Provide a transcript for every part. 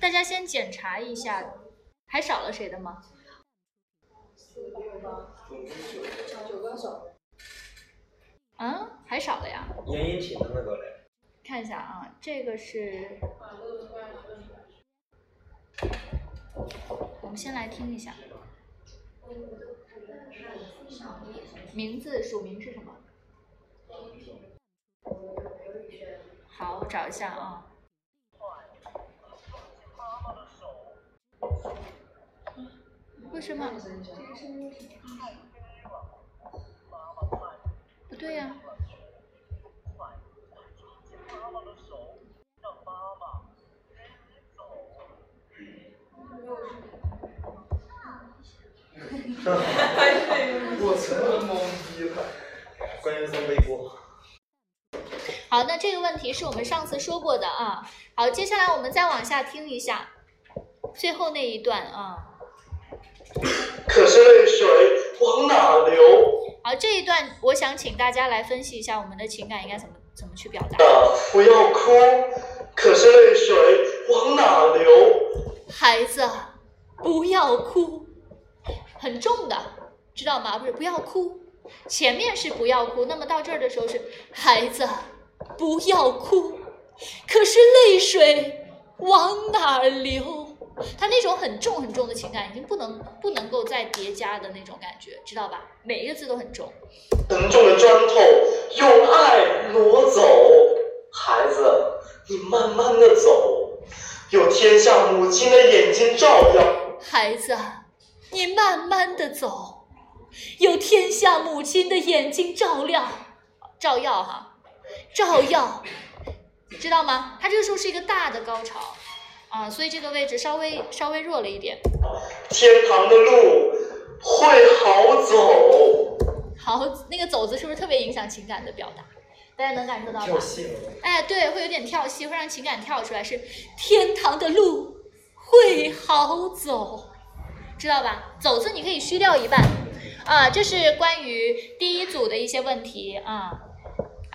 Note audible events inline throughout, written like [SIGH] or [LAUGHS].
大家先检查一下，还少了谁的吗？九个手。嗯，还少了呀。的那个嘞。看一下啊，这个是。我们先来听一下。名字署名是什么？好，我找一下啊。为什么？不对呀。[LAUGHS] 我真的懵逼了，关键是背锅。好，那这个问题是我们上次说过的啊。好，接下来我们再往下听一下最后那一段啊。可是泪水往哪流？好，这一段我想请大家来分析一下我们的情感应该怎么怎么去表达。不要哭，可是泪水往哪流？孩子，不要哭，很重的，知道吗？不是，不要哭，前面是不要哭，那么到这儿的时候是孩子，不要哭，可是泪水往哪流？他那种很重很重的情感，已经不能不能够再叠加的那种感觉，知道吧？每一个字都很重。沉重的砖头用爱挪走，孩子，你慢慢的走，有天下母亲的眼睛照耀。孩子，你慢慢的走，有天下母亲的眼睛照亮，照耀哈，照耀，知道吗？他这个时候是一个大的高潮。啊，所以这个位置稍微稍微弱了一点。天堂的路会好走。[LAUGHS] 好，那个走字是不是特别影响情感的表达？大家能感受到吗？跳戏了。哎，对，会有点跳戏，会让情感跳出来。是天堂的路会好走，知道吧？走字你可以虚掉一半。啊，这是关于第一组的一些问题啊。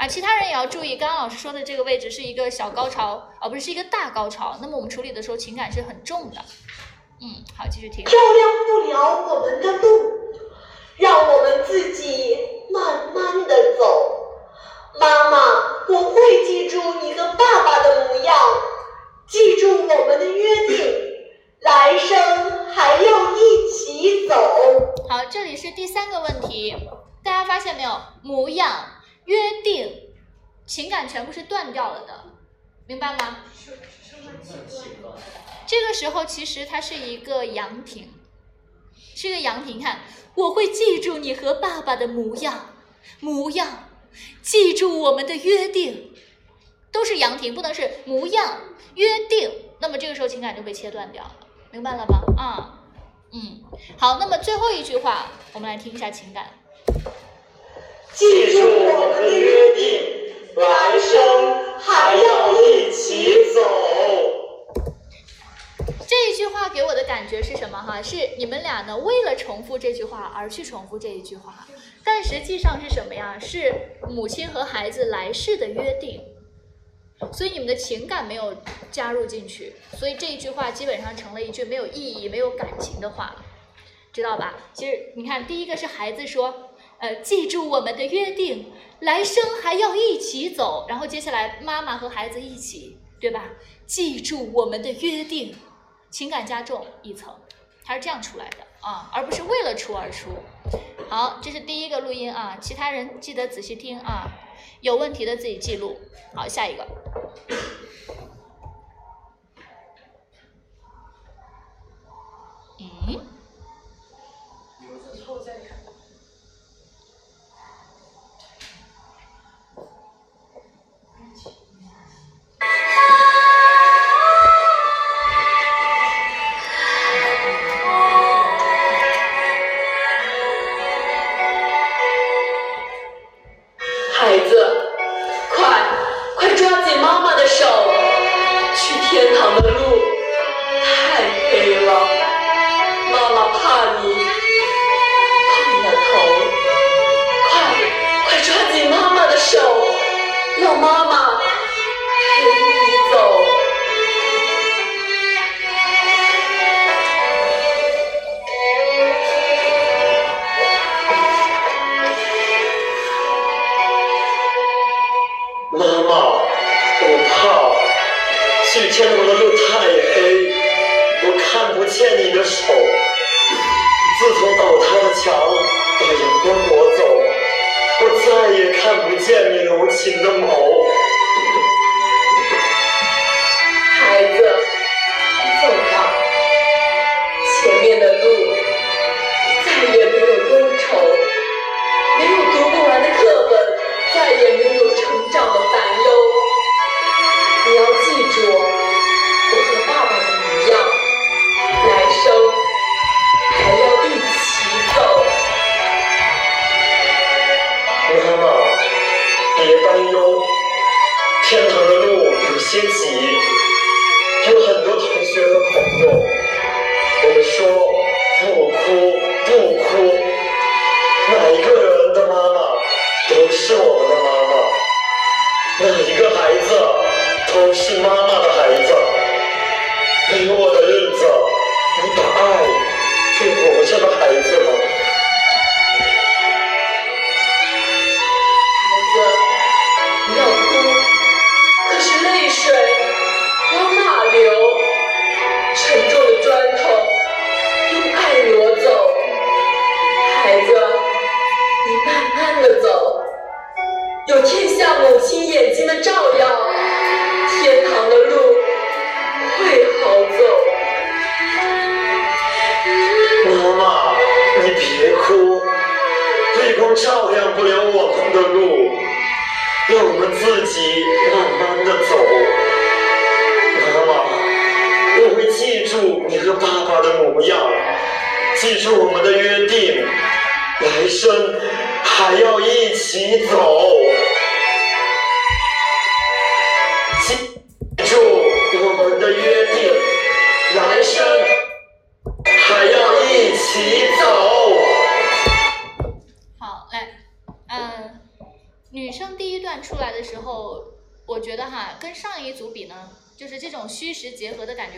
啊，其他人也要注意，刚刚老师说的这个位置是一个小高潮，而不是一个大高潮。那么我们处理的时候情感是很重的。嗯，好，继续听。照亮不了我们的路，让我们自己慢慢的走。妈妈，我会记住你和爸爸的模样，记住我们的约定，来生还要一起走。好，这里是第三个问题，大家发现没有？模样。约定，情感全部是断掉了的，明白吗？这个时候其实它是一个阳停，是一个阳停。看，我会记住你和爸爸的模样，模样，记住我们的约定，都是阳停，不能是模样约定。那么这个时候情感就被切断掉了，明白了吗？啊，嗯，好。那么最后一句话，我们来听一下情感。记住我们的约定，来生还要一起走。这一句话给我的感觉是什么？哈，是你们俩呢为了重复这句话而去重复这一句话，但实际上是什么呀？是母亲和孩子来世的约定，所以你们的情感没有加入进去，所以这一句话基本上成了一句没有意义、没有感情的话，知道吧？其实你看，第一个是孩子说。呃，记住我们的约定，来生还要一起走。然后接下来，妈妈和孩子一起，对吧？记住我们的约定，情感加重一层，它是这样出来的啊，而不是为了出而出。好，这是第一个录音啊，其他人记得仔细听啊，有问题的自己记录。好，下一个。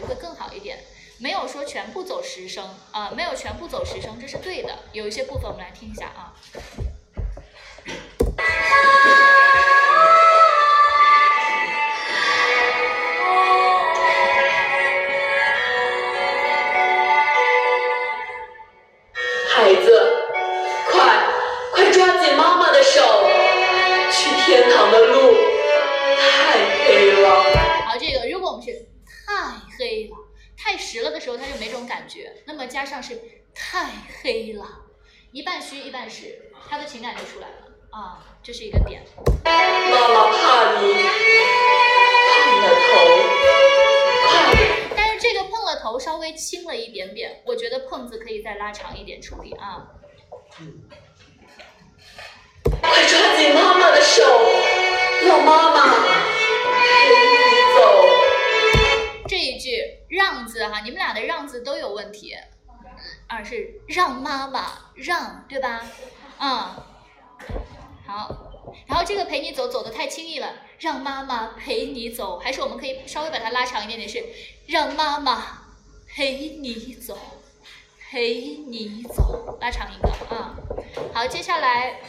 会更好一点。没有说全部走十声啊、没有全部走十声，这是对的。有一些部分我们来听一下啊。加上是太黑了，一半虚一半实，他的情感就出来了啊，这是一个点。妈妈怕你碰了头，快但是这个碰了头稍微轻了一点点，我觉得碰字可以再拉长一点处理啊。快抓紧妈妈的手，让妈妈陪你走。这一句让字哈，你们俩的让字都有问题，啊是让妈妈让对吧？嗯，好。然后这个陪你走走的太轻易了，让妈妈陪你走，还是我们可以稍微把它拉长一点点，是让妈妈陪你走，陪你走，拉长一个啊。好，接下来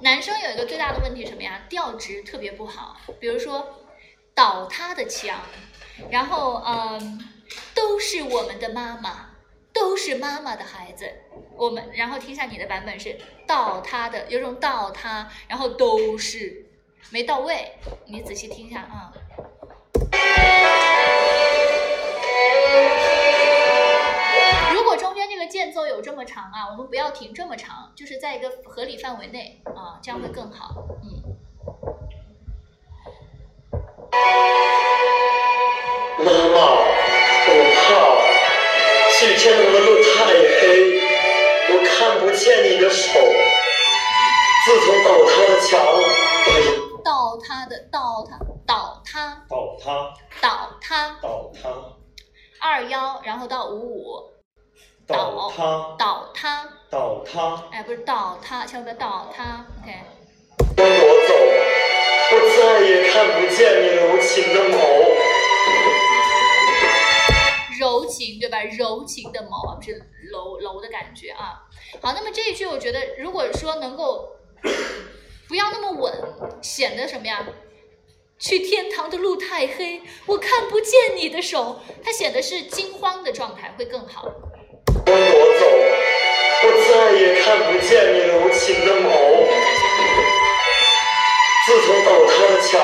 男生有一个最大的问题什么呀？调值特别不好，比如说倒塌的墙，然后嗯，都是我们的妈妈，都是妈妈的孩子。我们然后听一下你的版本是到他的，有种到他，然后都是没到位，你仔细听一下啊。如果中间这个间奏有这么长啊，我们不要停这么长，就是在一个合理范围内啊，这样会更好。嗯。去天堂的路太黑，我看不见你的手。自从倒塌的墙倒塌的倒塌倒塌倒塌，倒塌倒塌，二幺，然后到五五倒塌，倒塌，倒塌，哎，不是倒塌，千万不要倒塌，OK。跟我走，我再也看不见你柔情的眸。柔情对吧？柔情的眸啊，不是楼楼的感觉啊。好，那么这一句我觉得，如果说能够 [COUGHS] 不要那么稳，显得什么呀？去天堂的路太黑，我看不见你的手。它显得是惊慌的状态，会更好。光夺走，我再也看不见你柔情的眸。自从倒塌的墙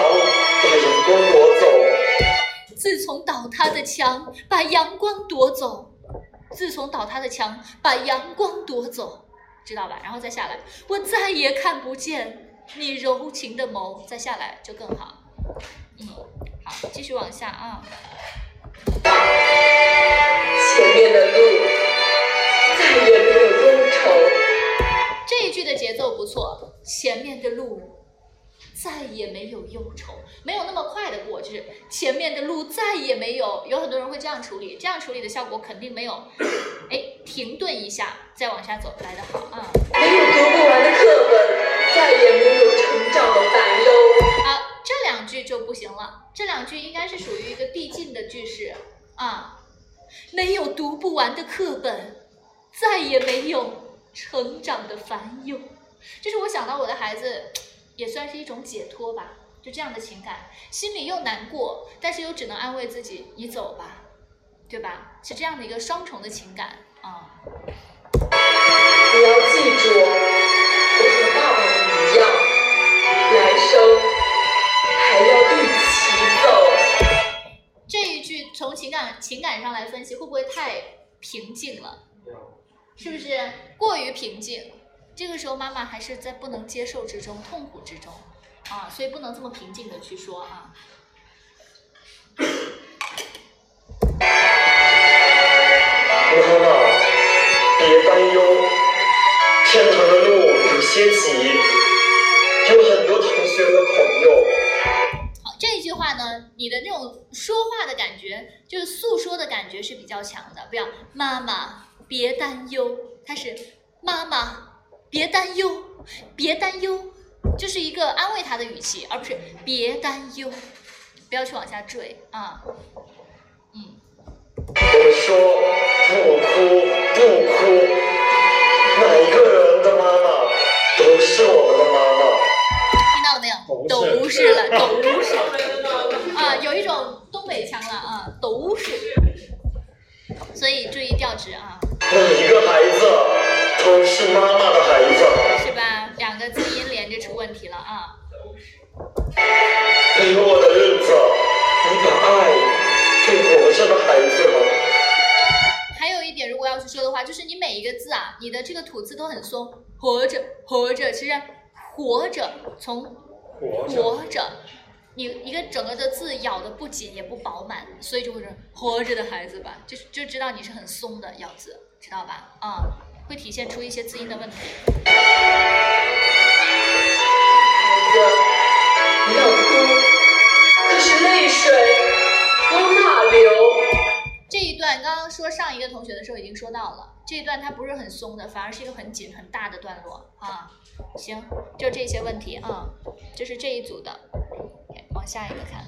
把阳光夺走，自从倒塌的墙把阳光夺走，自从倒塌的墙把阳光夺走，知道吧？然后再下来，我再也看不见你柔情的眸。再下来就更好。嗯，好，继续往下啊。前面的路再也没有忧愁。这一句的节奏不错，前面的路再也没有忧愁，没有那么快的过，就是前面的路再也没有。有很多人会这样处理，这样处理的效果肯定没有，[COUGHS] 哎，停顿一下再往下走来的好啊。没有读不完的课本，再也没有成长的烦忧。啊，这两句就不行了，这两句应该是属于一个递进的句式啊。没有读不完的课本，再也没有成长的烦忧。这是我想到我的孩子，也算是一种解脱吧。就这样的情感，心里又难过，但是又只能安慰自己：“你走吧，对吧？”是这样的一个双重的情感啊。你要记住，我和爸爸的一样，来生还要一起走。这一句从情感情感上来分析，会不会太平静了？是不是过于平静？这个时候妈妈还是在不能接受之中、痛苦之中啊，所以不能这么平静的去说啊。妈妈，别担忧，天堂的路有些急，有很多同学和朋友。好，这一句话呢，你的那种说话的感觉，就是诉说的感觉是比较强的。不要妈妈别担忧，它是妈妈别担忧，别担忧，就是一个安慰他的语气，而不是别担忧，不要去往下坠啊。嗯，我说不哭不哭，每个人的妈妈都是我们的妈妈。听到了没有？都是了，都是啊，有一种东北腔了啊，都是。所以注意调值啊，每个孩子都是妈妈的孩子。是吧？两个字音连着出问题了啊。没有我的日子，你把爱给活着的孩子了。还有一点，如果要去说的话，就是你每一个字啊，你的这个吐字都很松，活着，活着，其实活着从活着活着，你一个整个的字咬的不紧也不饱满，所以就会说活着的孩子吧，就就知道你是很松的咬字，知道吧？啊、会体现出一些字音的问题。不要哭，可是泪水往哪流？这一段刚刚说上一个同学的时候已经说到了，这一段它不是很松的，反而是一个很紧很大的段落啊。行，就这些问题啊，这是这一组的。往下一个看。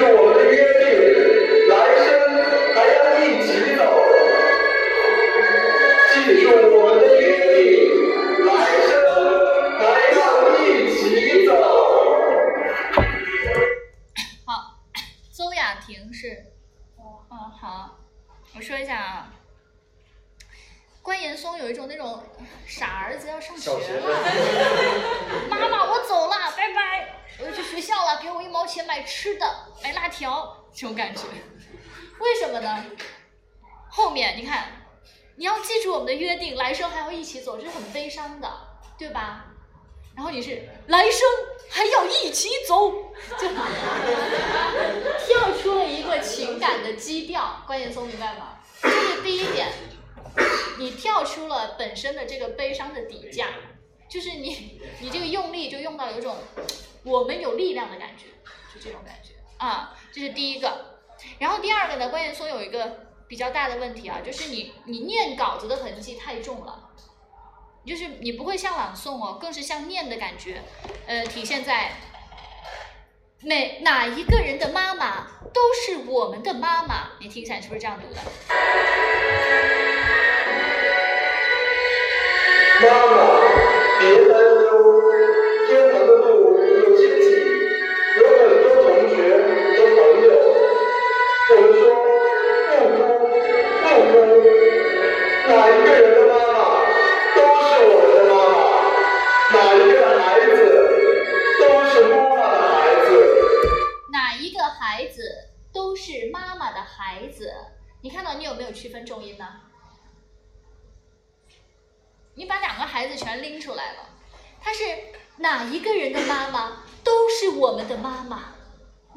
记住我们的约定来生还要一起走。记住我们的约定来生还要一起走。好邹雅婷是。嗯好我说一下啊。关岩松有一种那种傻儿子要上学了。钱卖吃的买辣条这种感觉。为什么呢？后面你看你要记住我们的约定来生还要一起走这是很悲伤的对吧？然后你是来生还要一起走就 [LAUGHS] 跳出了一个情感的基调关键松明白吗？这是第一点你跳出了本身的这个悲伤的底价就是你你这个用力就用到有一种我们有力量的感觉。比较大的问题啊，就是你你念稿子的痕迹太重了，就是你不会像朗诵哦，更是像念的感觉，呃，体现在每哪一个人的妈妈都是我们的妈妈，你听起来是不是这样读的？妈妈，别区分重音呢？你把两个孩子全拎出来了，他是哪一个人的妈妈都是我们的妈妈，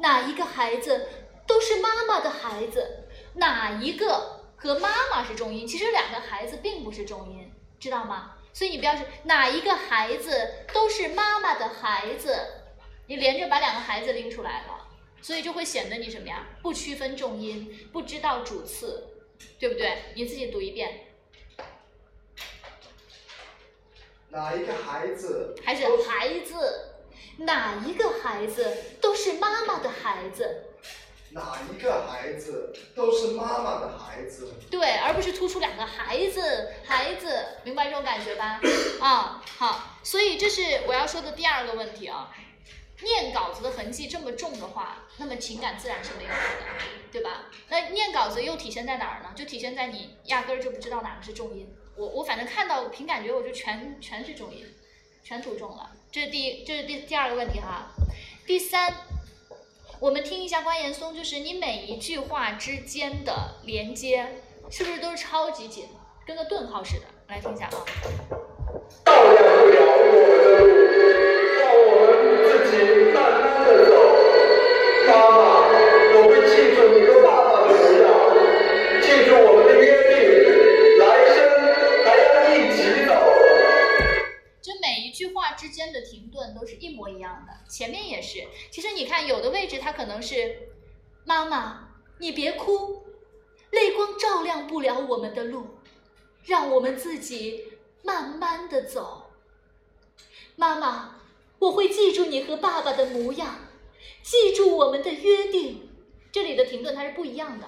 哪一个孩子都是妈妈的孩子，哪一个？和妈妈是重音，其实两个孩子并不是重音，知道吗？所以你不要是哪一个孩子都是妈妈的孩子，你连着把两个孩子拎出来了，所以就会显得你什么呀？不区分重音，不知道主次，对不对？你自己读一遍。哪一个孩子？还是孩子？哪一个孩子都是妈妈的孩子？哪一个孩子都是妈妈的孩子，对，而不是突出两个孩子，孩子，明白这种感觉吧？[COUGHS] 啊，好，所以这是我要说的第二个问题啊。念稿子的痕迹这么重的话，那么情感自然是没有的，对吧？那念稿子又体现在哪儿呢？就体现在你压根儿就不知道哪个是重音。我我反正看到凭感觉，我就全全是重音，全读重了。这是第，这是第第二个问题哈。第三。我们听一下关岩松，就是你每一句话之间的连接，是不是都是超级紧，跟个顿号似的？来听一下啊。照亮不了，们自己慢慢的走。妈妈，我会记住你和爸爸的模样，记住我们的约定，来生还要一起走。就每一句话之间的停顿都是一模一样的。前面也是，其实你看，有的位置它可能是“妈妈，你别哭，泪光照亮不了我们的路，让我们自己慢慢的走。”妈妈，我会记住你和爸爸的模样，记住我们的约定。这里的停顿它是不一样的，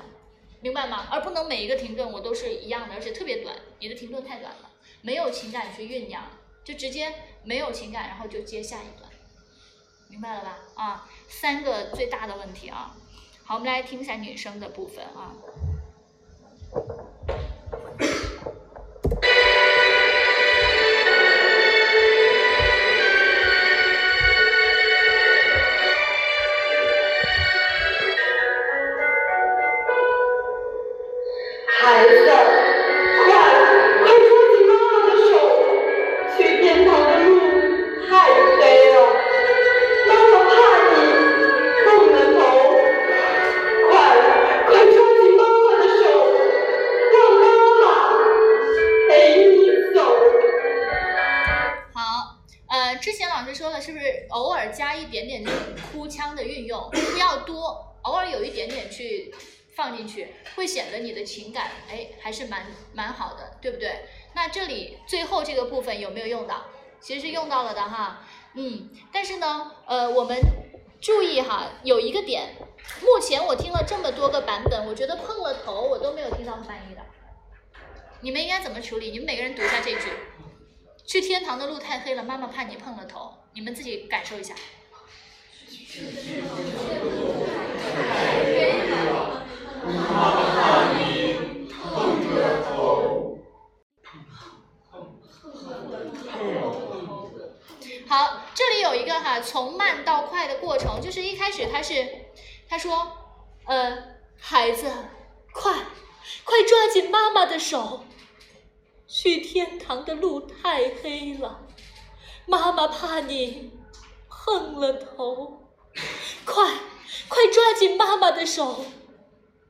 明白吗？而不能每一个停顿我都是一样的，而且特别短。你的停顿太短了，没有情感去酝酿，就直接没有情感，然后就接下一段。明白了吧？啊，三个最大的问题啊。好，我们来听一下女生的部分啊。蛮好的，对不对？那这里最后这个部分有没有用到？其实是用到了的哈，嗯，但是呢，呃，我们注意哈，有一个点，目前我听了这么多个版本，我觉得碰了头我都没有听到翻译的，你们应该怎么处理？你们每个人读一下这句。去天堂的路太黑了，妈妈怕你碰了头，你们自己感受一下。好，这里有一个哈，从慢到快的过程，就是一开始他是他说，呃，孩子，快快抓紧妈妈的手，去天堂的路太黑了，妈妈怕你碰了头，快快抓紧妈妈的手，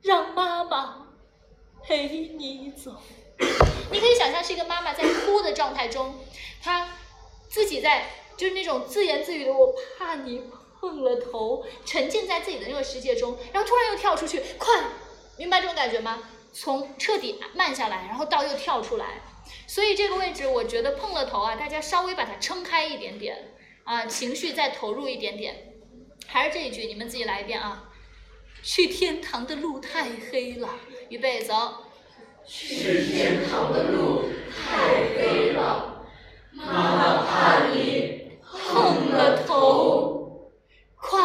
让妈妈陪你走。[COUGHS] 你可以想象是一个妈妈在哭的状态中，她自己在就是那种自言自语的“我怕你碰了头”，沉浸在自己的那个世界中，然后突然又跳出去，快，明白这种感觉吗？从彻底慢下来，然后到又跳出来。所以这个位置，我觉得碰了头啊，大家稍微把它撑开一点点啊，情绪再投入一点点。还是这一句，你们自己来一遍啊。去天堂的路太黑了，预备走。去天堂的路太黑了，妈妈怕你碰了头，快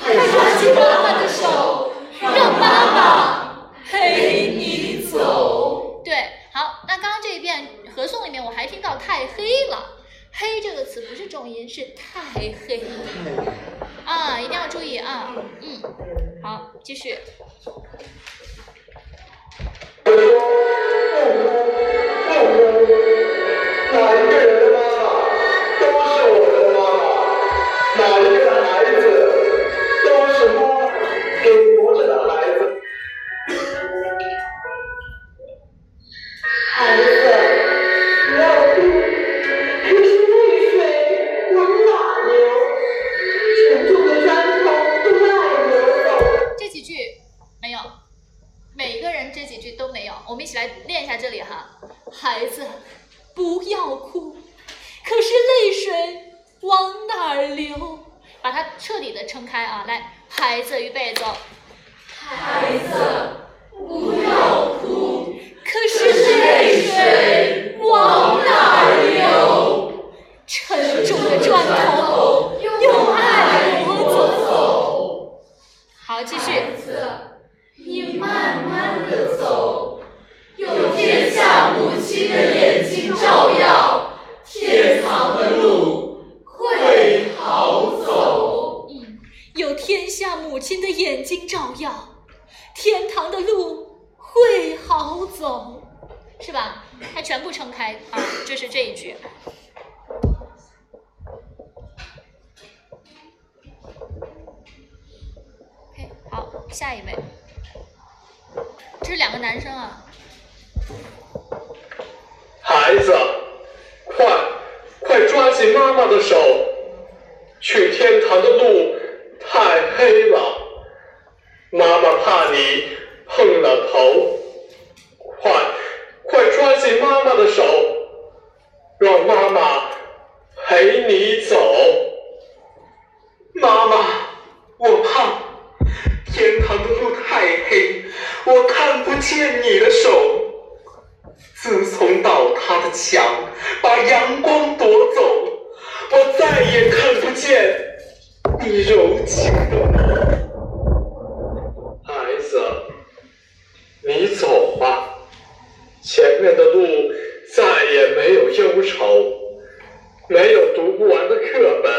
快抓紧妈妈的手，让妈妈陪你走。对，好，那刚刚这一遍合诵里面，我还听到太黑了，黑这个词不是重音，是太黑啊，一定要注意啊，嗯，好，继续。我哪一个孩子都是妈妈给活着的孩子。孩子，不要哭，可是泪水往哪流？沉重的砖头都爱流走。这几句没有，每个人这几句都没有。我们一起来练一下这里哈。孩子，不要哭，可是泪水往哪流？把它彻底的撑开啊！来，孩子，预备走。孩子，的眼睛照耀，天堂的路会好走，是吧？他全部撑开啊，这是这一句。OK，好，下一位，这是两个男生啊。孩子，快快抓紧妈妈的手，去天堂的路太黑了，妈妈怕你碰了头。快快抓紧妈妈的手，让妈妈陪你走。妈妈，我怕天堂的路太黑，我看不见你的手。自从倒塌的墙把阳光夺走，我再也看不见你柔情的前面的路再也没有忧愁没有读不完的课本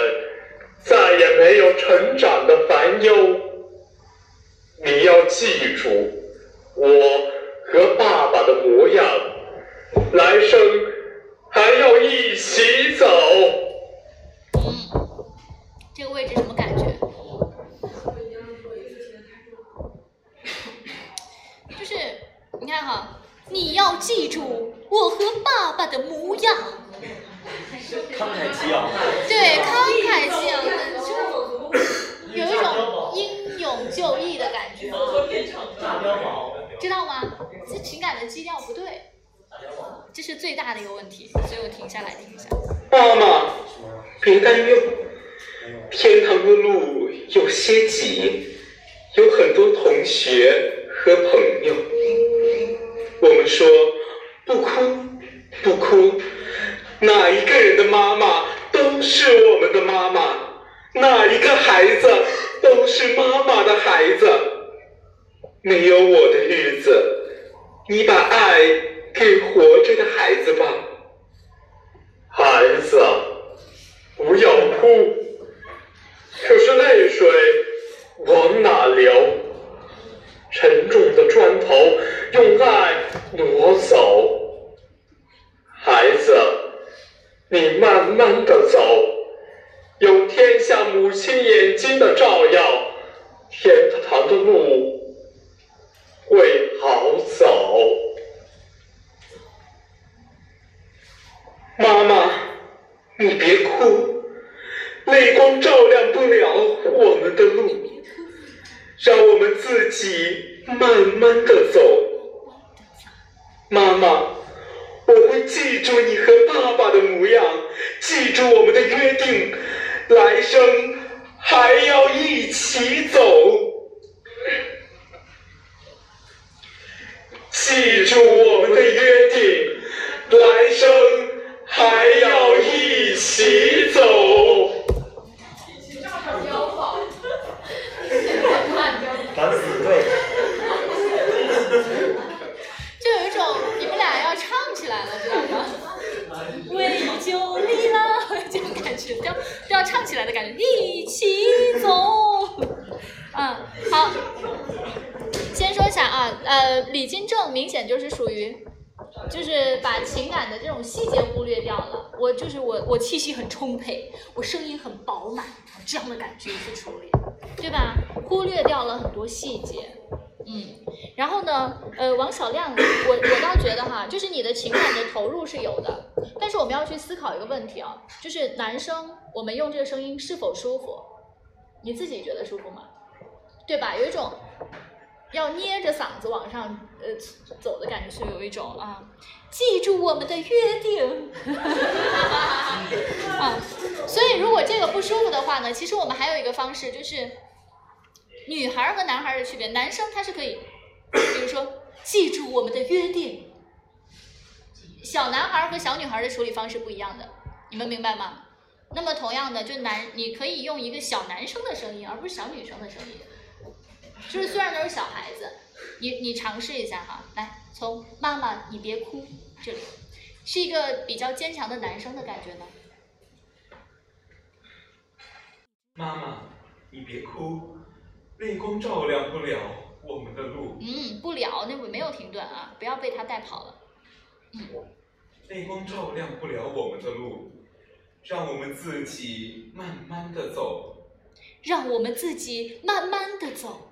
再也没有成长的烦忧。你要记住我和爸爸的模样来生 [LAUGHS] 起走。这样的感觉去处理，对吧？忽略掉了很多细节，嗯。然后呢，呃，王小亮，我我倒觉得哈，就是你的情感的投入是有的，但是我们要去思考一个问题啊，就是男生我们用这个声音是否舒服？你自己觉得舒服吗？对吧？有一种。要捏着嗓子往上呃走的感觉，是有一种啊，记住我们的约定 [LAUGHS] 啊。所以如果这个不舒服的话呢，其实我们还有一个方式，就是女孩和男孩的区别。男生他是可以，[COUGHS] 比如说记住我们的约定。小男孩和小女孩的处理方式不一样的，你们明白吗？那么同样的，就男你可以用一个小男生的声音，而不是小女生的声音。就是虽然都是小孩子，你你尝试一下哈，来从妈妈你别哭这里，是一个比较坚强的男生的感觉呢。妈妈你别哭，泪光照亮不了我们的路。嗯，不了，那我没有停顿啊，不要被他带跑了。嗯，泪光照亮不了我们的路，让我们自己慢慢的走。让我们自己慢慢的走。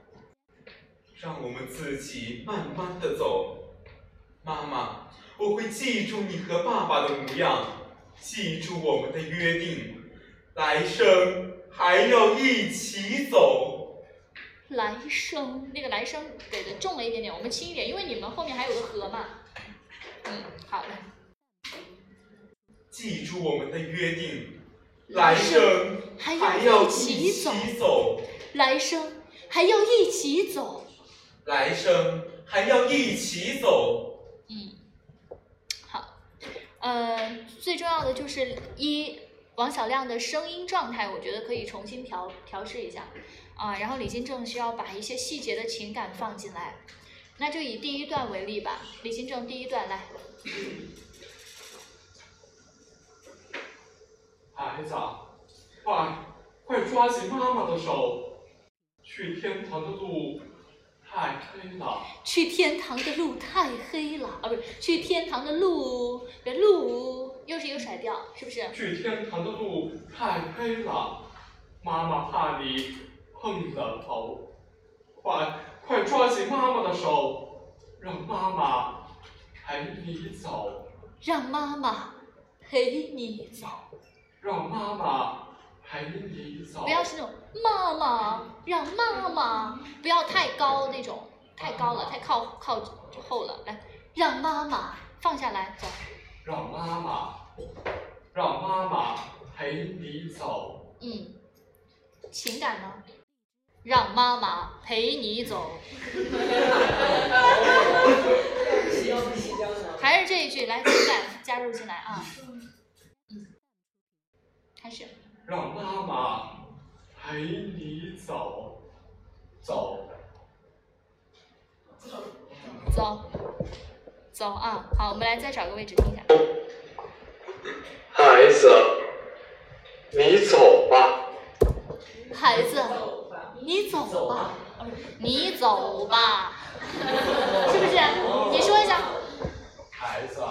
让我们自己慢慢的走，妈妈，我会记住你和爸爸的模样，记住我们的约定，来生还要一起走。来生那个来生给的重了一点点，我们轻一点，因为你们后面还有个和嘛。嗯，好的。记住我们的约定，来生还要一起走。来生还要一起走。来生还要一起走。嗯，好，呃，最重要的就是一王小亮的声音状态，我觉得可以重新调调试一下啊。然后李金正需要把一些细节的情感放进来。那就以第一段为例吧，李金正第一段来。孩子，快快抓紧妈妈的手，去天堂的路。太黑了，去天堂的路太黑了啊！不是，去天堂的路，这路又是一个甩调，是不是？去天堂的路太黑了，妈妈怕你碰了头，快快抓紧妈妈的手，让妈妈陪你走，让妈妈陪你走。让妈妈。不要是那种妈妈，让妈妈，不要太高那种，太高了，太靠靠后了。来，让妈妈放下来，走。让妈妈，让妈妈陪你走。嗯，情感呢？让妈妈陪你走。[LAUGHS] 还是这一句，来情感加入进来啊。嗯，开始。让妈妈陪你走，走，走，走啊！好，我们来再找个位置听一下。孩子，你走吧。孩子，你走吧，你走吧，是不是？你说一下。孩子，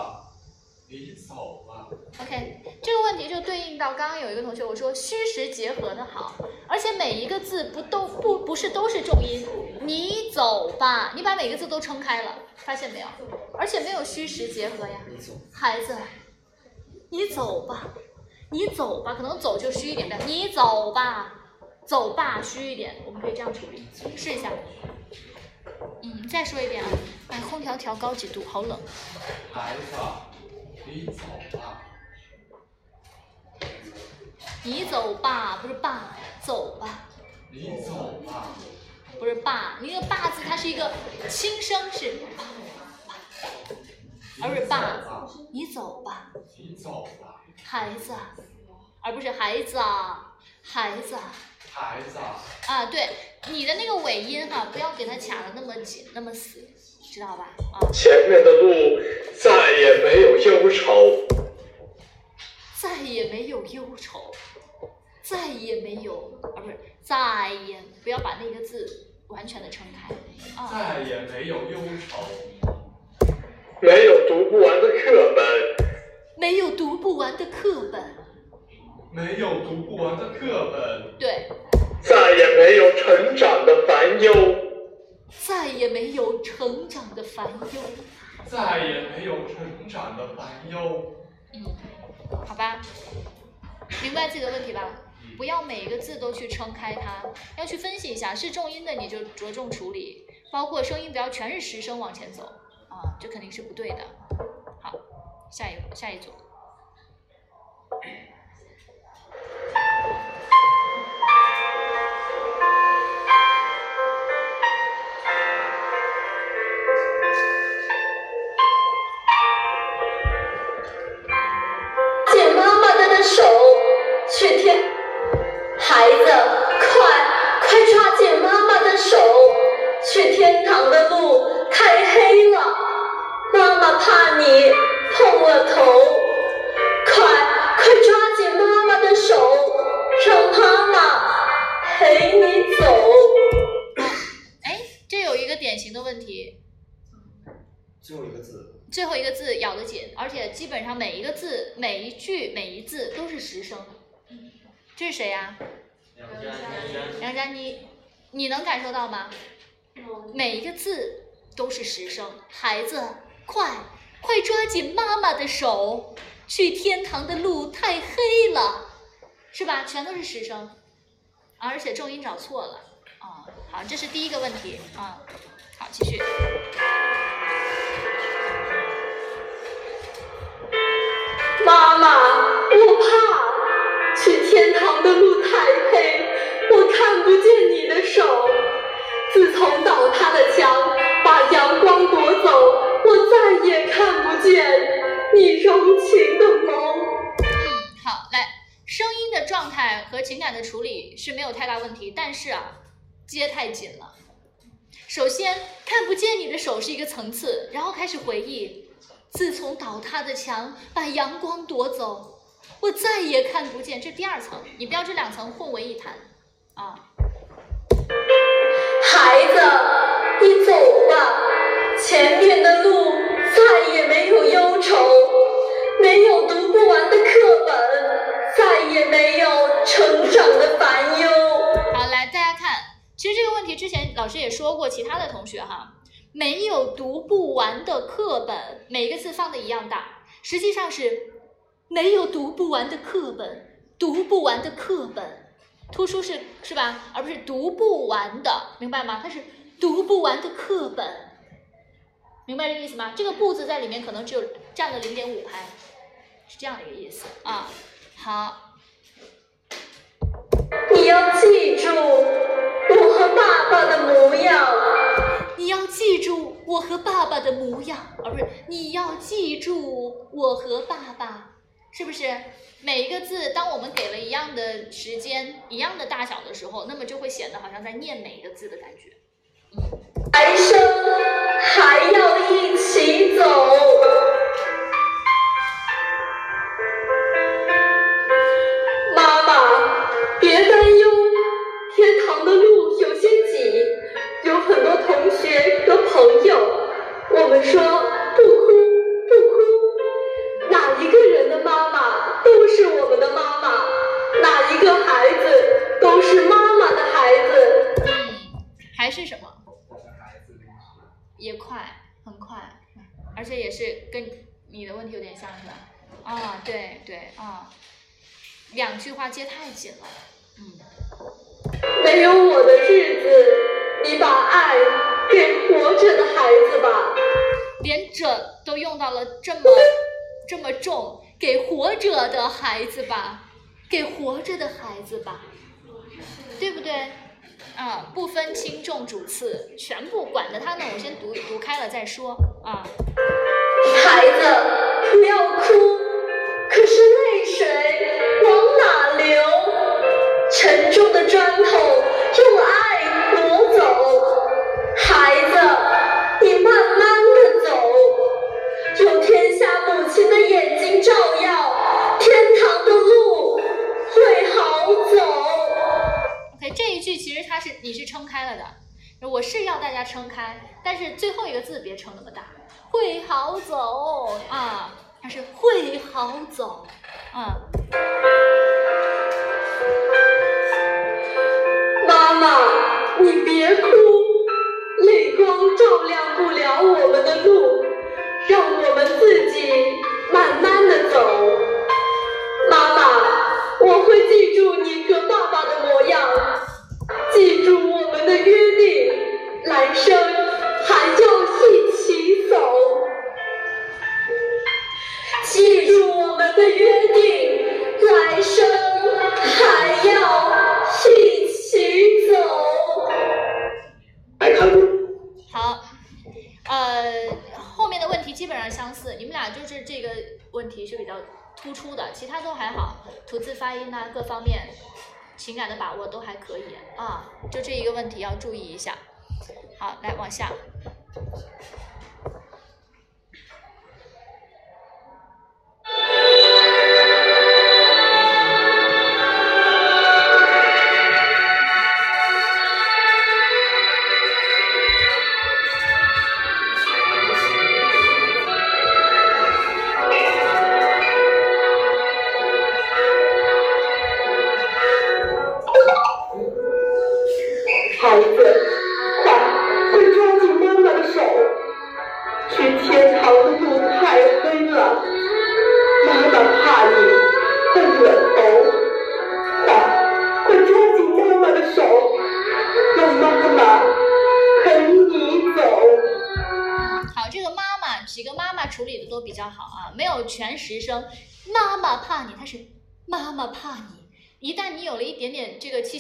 你走吧。OK，这个问题就对应到刚刚有一个同学我说虚实结合的好，而且每一个字不都不不是都是重音。你走吧，你把每个字都撑开了，发现没有？而且没有虚实结合呀。孩子，你走吧，你走吧，可能走就虚一点的，你走吧，走吧虚一点，我们可以这样处理，试一下。嗯，再说一遍啊，把空调调高几度，好冷。孩子，你走吧。你走吧，不是爸，走吧。你走吧。不是爸，你那个爸字它是一个轻声，是爸，而不是爸。你走吧。你走吧。孩子，而不是孩子啊，孩子。孩子。啊，对，你的那个尾音哈，不要给它卡的那么紧，那么死，知道吧？啊。前面的路再也没有忧愁。再也没有忧愁，再也没有啊，不是再也不要把那个字完全的撑开啊。再也没有忧愁，没有读不完的课本，没有读不完的课本，没有读不完的课本，对，再也没有成长的烦忧，再也没有成长的烦忧，再也没有成长的烦忧。嗯。好吧，明白自己的问题吧？不要每一个字都去撑开它，要去分析一下，是重音的你就着重处理，包括声音不要全是实声往前走啊，这肯定是不对的。好，下一下一组。最后一个字咬得紧，而且基本上每一个字、每一句、每一字都是实声。这是谁呀、梁佳妮。梁佳妮，你能感受到吗？每一个字都是实声。孩子，快快抓紧妈妈的手，去天堂的路太黑了，是吧？全都是实声，而且重音找错了啊。好，这是第一个问题啊。好，继续。妈妈，我怕去天堂的路太黑，我看不见你的手。自从倒塌的墙把阳光夺走，我再也看不见你柔情的眸。嗯，好，来，声音的状态和情感的处理是没有太大问题，但是啊，接太紧了。首先，看不见你的手是一个层次，然后开始回忆，自从倒塌的墙把阳光夺走，我再也看不见。这第二层，你不要这两层混为一谈啊。孩子，你走吧，前面的路再也没有忧愁，没有读不完的课本，再也没有成长的烦忧。好，来大家看，其实这个问题之前老师也说过，其他的同学哈，没有读不完的课本，每个字放的一样大，实际上是没有读不完的课本，读不完的课本，突出是是吧？而不是读不完的，明白吗？它是读不完的课本，明白这个意思吗？这个“不”字在里面可能只有占了零点五拍，是这样的一个意思啊。好，你要记住我和爸爸的模样。我和爸爸的模样，而不是你要记住我和爸爸，是不是？每一个字，当我们给了一样的时间、一样的大小的时候，那么就会显得好像在念每一个字的感觉。来生还要一起走。妈妈，别担忧，天堂的路很多同学和朋友。我们说不哭不哭，哪一个人的妈妈都是我们的妈妈，哪一个孩子都是妈妈的孩子。嗯，还是什么？也快，很快，而且也是跟你的问题有点像，是吧？啊，对对啊，两句话接太紧了，嗯。没有我的日子，你把爱给活着的孩子吧。连着都用到了这么这么重，给活着的孩子吧，给活着的孩子吧，对不对？啊，不分轻重主次，全部管着他呢。我先读读开了再说啊。孩子，不要哭，可是泪水往哪流？沉重的砖是你是撑开了的，我是要大家撑开，但是最后一个字别撑那么大，会好走啊，它是会好走，啊。妈妈，你别哭，泪光照亮不了我们的路，让我们自己慢慢的走。妈妈，我会记住你和爸爸的模样，记住我们的约定，来生还要一起走。记住我们的约定，来生还要一起走。好，呃，后面的问题基本上相似，你们俩就是这个问题是比较突出的，其他都还好，吐字发音呐、各方面情感的把握都还可以啊，就这一个问题要注意一下。好，来往下。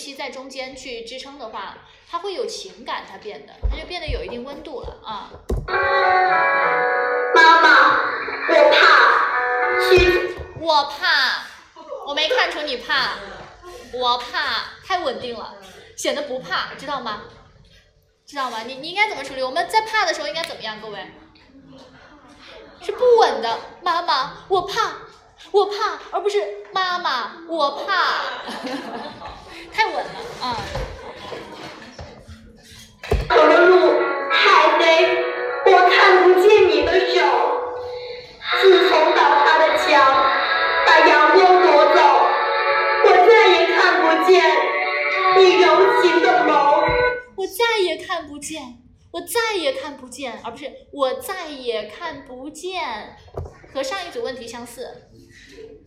息在中间去支撑的话，它会有情感，它变得它就变得有一定温度了啊。妈妈，我怕去我怕，我没看出你怕，我怕，太稳定了，显得不怕，知道吗？知道吗？你你应该怎么处理？我们在怕的时候应该怎么样？各位，是不稳的。妈妈，我怕，我怕，而不是妈妈，我怕，太稳了啊、走的路太黑，我看不见你的手。自从倒塌的墙把阳光夺走，我再也看不见你柔情的眸。我再也看不见，我再也看不见，而不是我再也看不见，和上一组问题相似，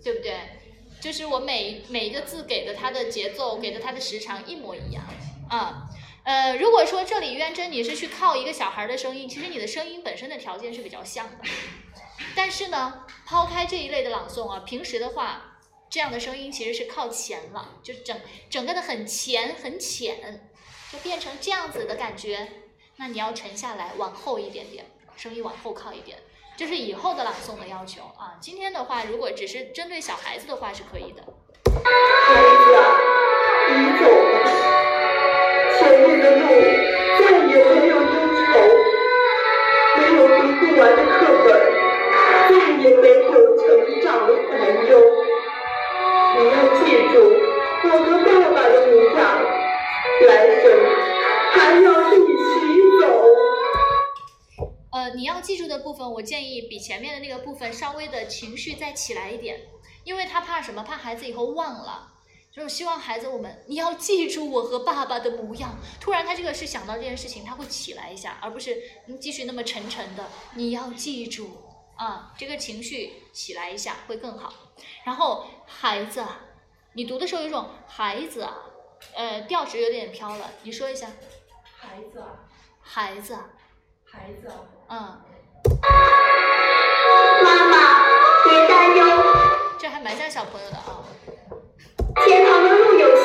对不对？就是我每每一个字给的它的节奏，给的它的时长一模一样啊。呃，如果说这里渊真你是去靠一个小孩的声音，其实你的声音本身的条件是比较像的。但是呢，抛开这一类的朗诵啊，平时的话，这样的声音其实是靠前了，就整整个的很前很浅，就变成这样子的感觉。那你要沉下来，往后一点点，声音往后靠一点，这是以后的朗诵的要求啊。今天的话，如果只是针对小孩子的话，是可以的。孩子啊，你走吧，前面的路再也没有忧愁，没有读不完的课本，再也没有成长的烦忧。你要记住我和爸爸的模样，来生呃，你要记住的部分，我建议比前面的那个部分稍微的情绪再起来一点，因为他怕什么？怕孩子以后忘了。就是希望孩子我们，你要记住我和爸爸的模样。突然他这个是想到这件事情，他会起来一下，而不是继续那么沉沉的。你要记住啊，这个情绪起来一下会更好。然后孩子，你读的时候有种孩子啊，呃，调值有点飘了，你说一下。孩子，孩子，孩子，嗯。妈妈，别担忧。这还蛮像小朋友的啊。天堂的路有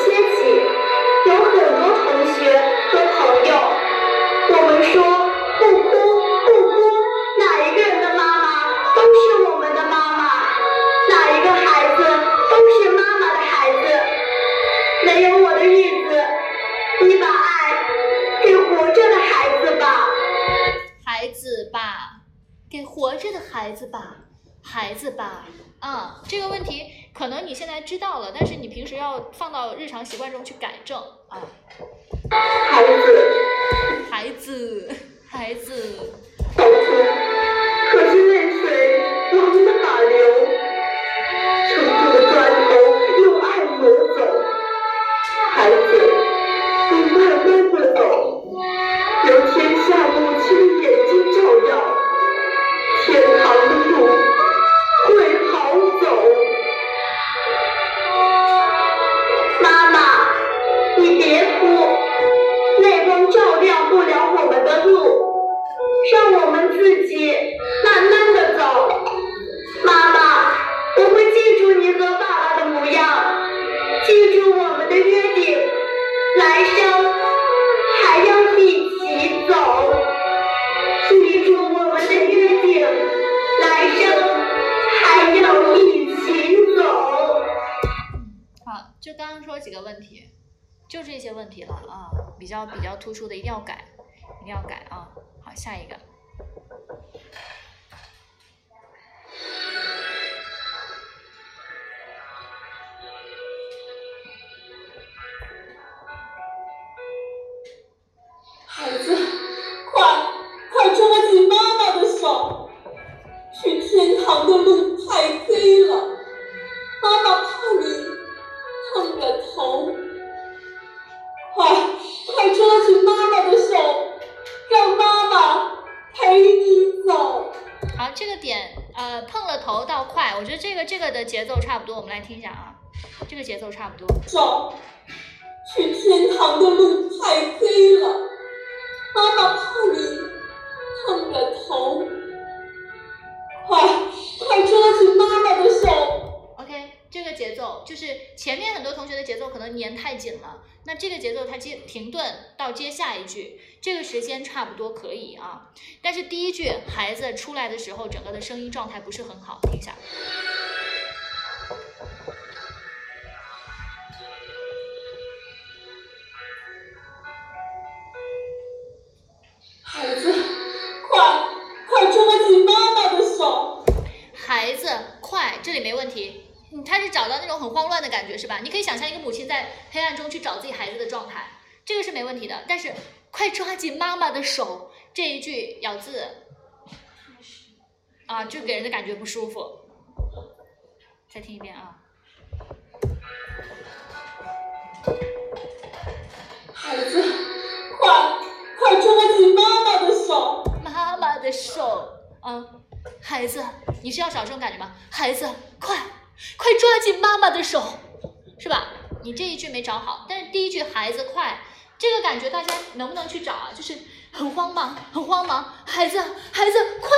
子吧。啊、这个问题可能你现在知道了，但是你平时要放到日常习惯中去改正啊。孩子，孩子，孩子，这些问题了啊，比较比较突出的一定要改，一定要改啊。好，下一个。孩子，快快抓紧妈妈的手，去天堂的路太黑了，这个的节奏差不多，我们来听一下啊，这个节奏差不多。走，去天堂的路太黑了，妈妈怕你碰了头。快快抓紧妈妈的手。OK，这个节奏就是前面很多同学的节奏可能粘太紧了，那这个节奏它接停顿到接下一句，这个时间差不多可以啊。但是第一句孩子出来的时候，整个的声音状态不是很好，听一下。感觉是吧？你可以想象一个母亲在黑暗中去找自己孩子的状态，这个是没问题的。但是，快抓紧妈妈的手这一句咬字，啊，就给人的感觉不舒服。再听一遍啊。孩子，快快抓紧妈妈的手！妈妈的手。嗯，孩子，你是要找这种感觉吗？孩子，快快抓紧妈妈的手，是吧？你这一句没找好，但是第一句孩子快，这个感觉大家能不能去找啊？就是很慌忙，很慌忙，孩子，孩子快，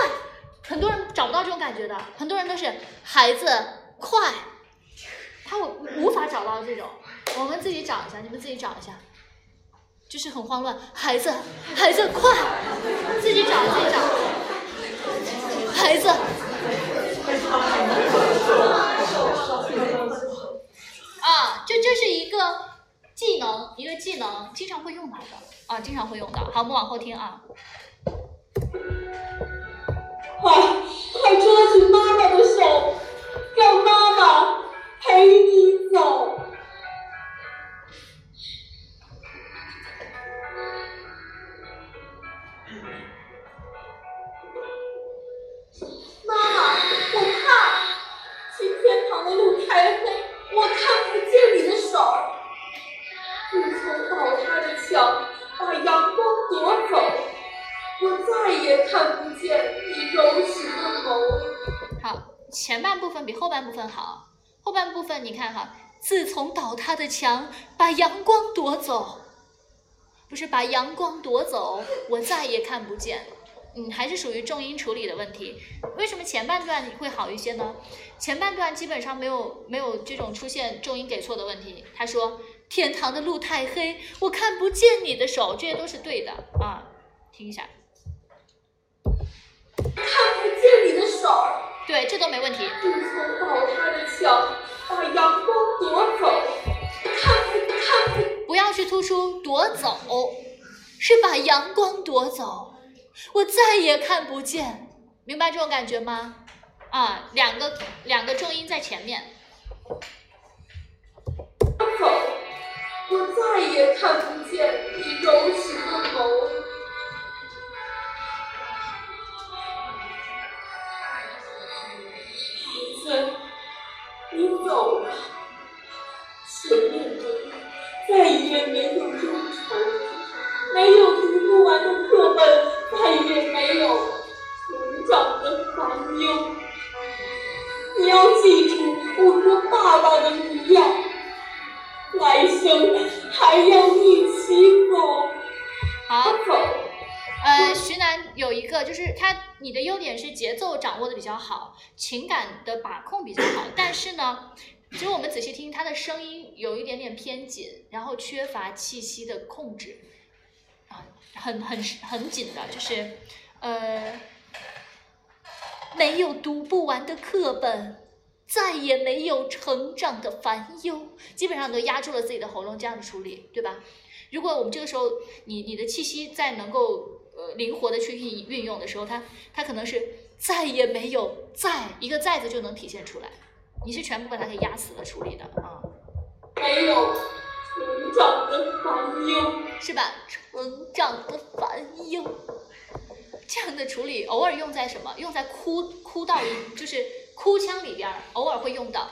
很多人找不到这种感觉的，很多人都是孩子快，他无无法找到这种，我们自己找一下，你们自己找一下，就是很慌乱，孩子，孩子快，自己找自己找，孩子。啊，这这是一个技能，一个技能，经常会用到的啊，经常会用到。好，我们往后听啊。快快抓紧妈妈的手，让妈妈陪你走。也看不见你柔情的眸。好，前半部分比后半部分好。后半部分你看哈，自从倒塌的墙把阳光夺走，不是把阳光夺走，我再也看不见。嗯，还是属于重音处理的问题。为什么前半段会好一些呢？前半段基本上没有没有这种出现重音给错的问题。他说：“天堂的路太黑，我看不见你的手。”这些都是对的啊。听一下，看不见你的手。对，这都没问题。自从倒塌的墙把阳光夺走，看不看不不要去突出夺走，是把阳光夺走，我再也看不见，明白这种感觉吗？啊，两个两个重音在前面。走，我再也看不见你柔情的眸。控比较好，但是呢，其实我们仔细听他的声音有一点点偏紧，然后缺乏气息的控制，啊，很很很紧的，就是，呃，没有读不完的课本，再也没有成长的烦忧，基本上都压住了自己的喉咙，这样的处理，对吧？如果我们这个时候，你你的气息再能够呃灵活的去运运用的时候，它它可能是再也没有再一个再字就能体现出来，你是全部把它给压死了处理的啊，没有成长的烦忧，是吧？成长的烦忧，这样的处理偶尔用在什么？用在哭哭到就是哭腔里边儿，偶尔会用到，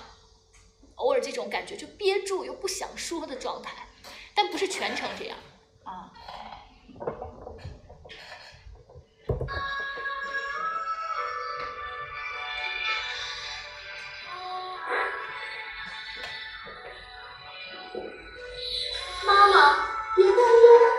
偶尔这种感觉就憋住又不想说的状态。但不是全程这样啊。妈妈，别担忧，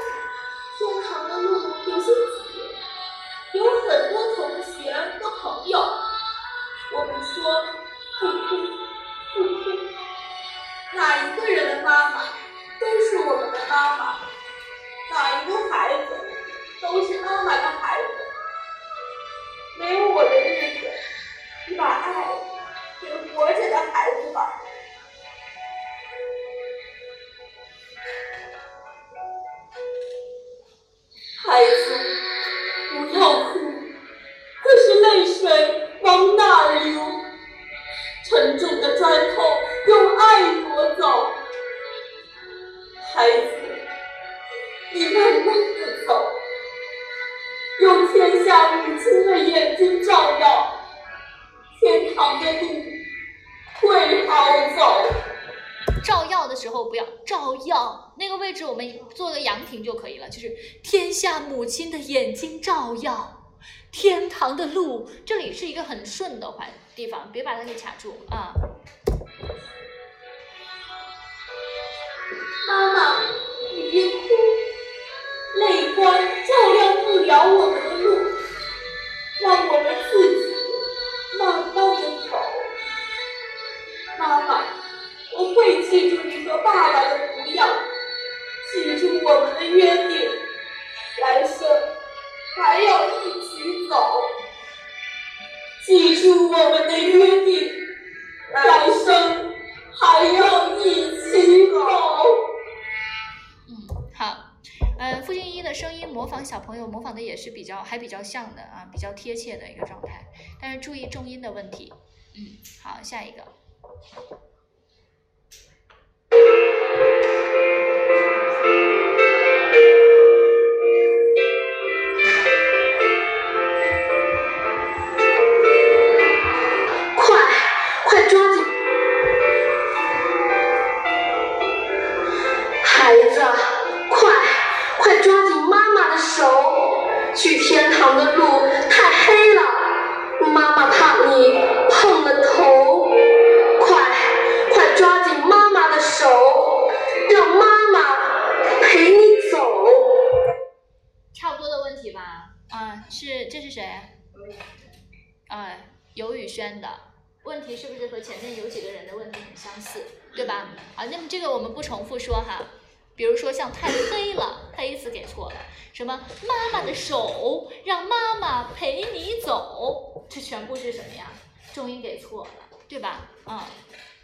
这里是一个很顺的环地方，别把它给卡住啊。妈妈，你别哭，泪光照亮不了我们的路，让我们自己慢慢的走。妈妈，我会记住你和爸爸的模样，记住我们的约定，来生还要一起走。记住我们的约定，来生还要一起走。嗯，好，呃，付静一的声音模仿小朋友模仿的也是比较还比较像的啊，比较贴切的一个状态，但是注意重音的问题。嗯，好，下一个。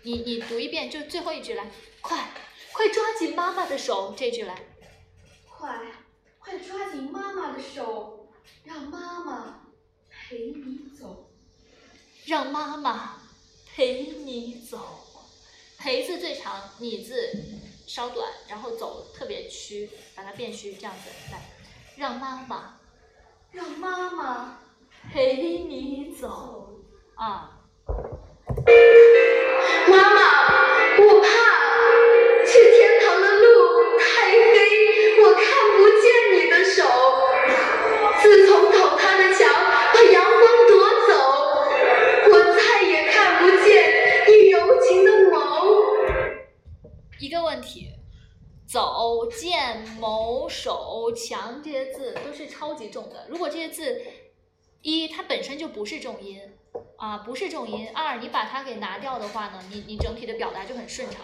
你你读一遍，就最后一句来，快快抓紧妈妈的手，这句来。快，快抓紧妈妈的手，让妈妈陪你走。让妈妈陪你走。陪字最长，你字稍短，然后走特别虚，把它变虚，这样子来，让妈妈，让妈妈陪你走啊。妈妈，我怕去天堂的路太黑，我看不见你的手。自从倒塌的墙把阳光夺走，我再也看不见你柔情的眸。一个问题，走、见、谋、手、墙这些字都是超级重的。如果这些字一它本身就不是重音啊，不是重音；二你把它给拿掉的话呢，你你整体的表达就很顺畅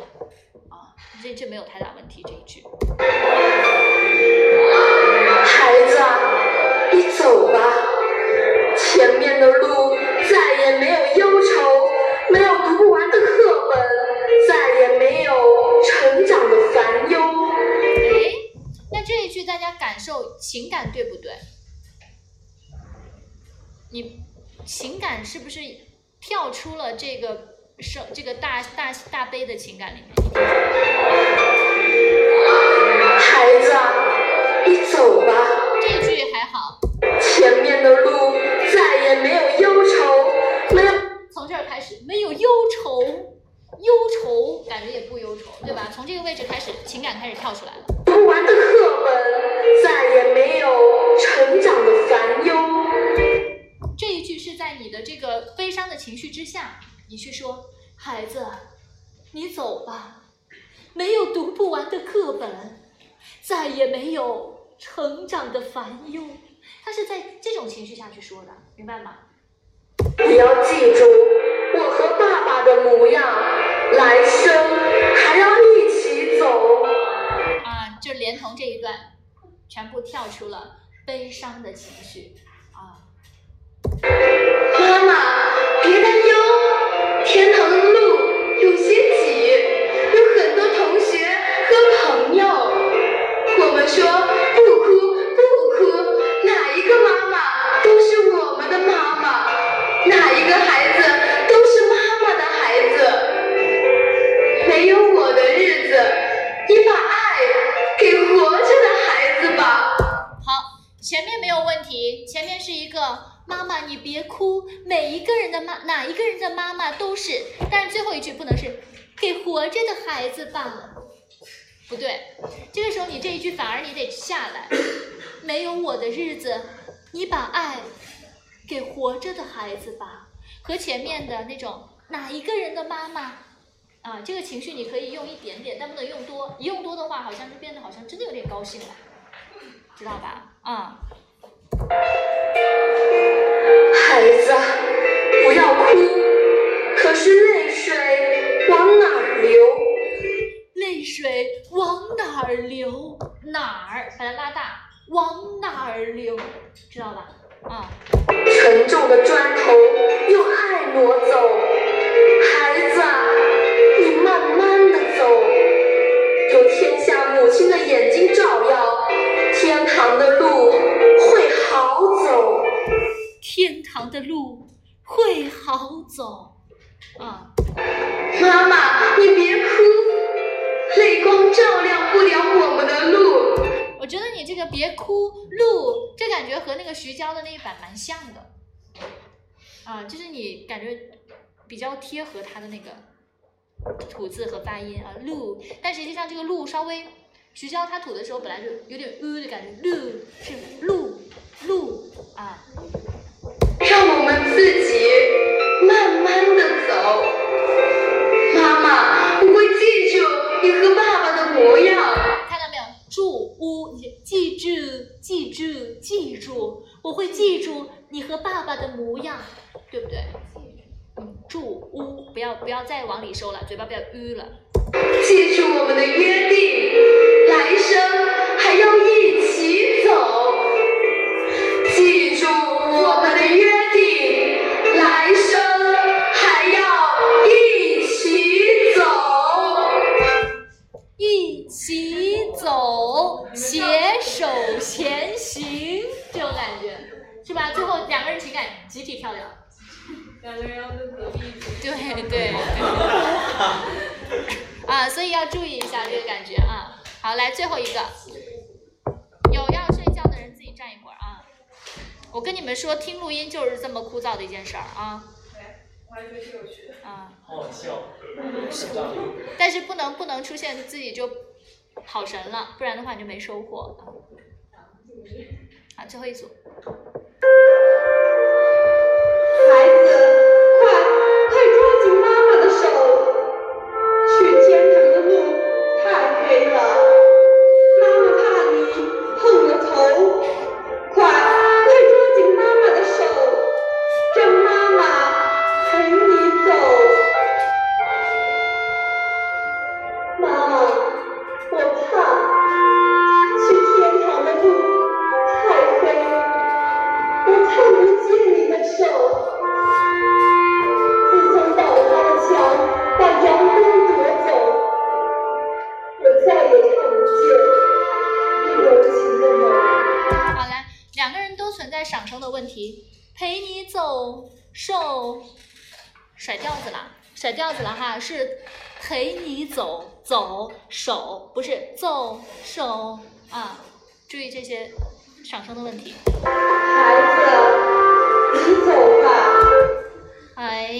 啊，这这没有太大问题这一句。这个生这个大大大悲的情感里面？人的妈妈都是，但是最后一句不能是给活着的孩子吧，不对，这个时候你这一句反而你得下来，没有我的日子，你把爱给活着的孩子吧，和前面的那种哪一个人的妈妈啊，这个情绪你可以用一点点，但不能用多，一用多的话，好像就变得好像真的有点高兴了，知道吧？啊。孩子，不要哭，可是泪水往哪儿流？泪水往哪儿流？哪儿？把它拉大，往哪儿流？知道吧？啊。沉重的砖头用爱挪走，孩子，你慢慢的走，有天下母亲的眼睛照耀，天堂的路会好走。天堂的路会好走，啊！妈妈，你别哭，泪光照亮不了我们的路。我觉得你这个别哭路，这感觉和那个徐娇的那一版蛮像的，啊，就是你感觉比较贴合他的那个吐字和发音啊，路。但实际上这个路稍微，徐娇她吐的时候本来就有点呃的感觉，路是路路啊。让我们自己记住，记住，记住，我会记住你和爸爸的模样，对不对？嗯，住屋，不要不要再往里收了，嘴巴不要吁了。记住我们的约定，来生还要说，听录音就是这么枯燥的一件事儿啊。对，我还觉得挺有趣的。啊。好好笑。[LAUGHS] 但是不能不能出现自己就跑神了，不然的话你就没收获。啊，最后一组。孩子，是陪你走走手，不是走手啊，注意这些上升的问题。孩子，你走吧。哎。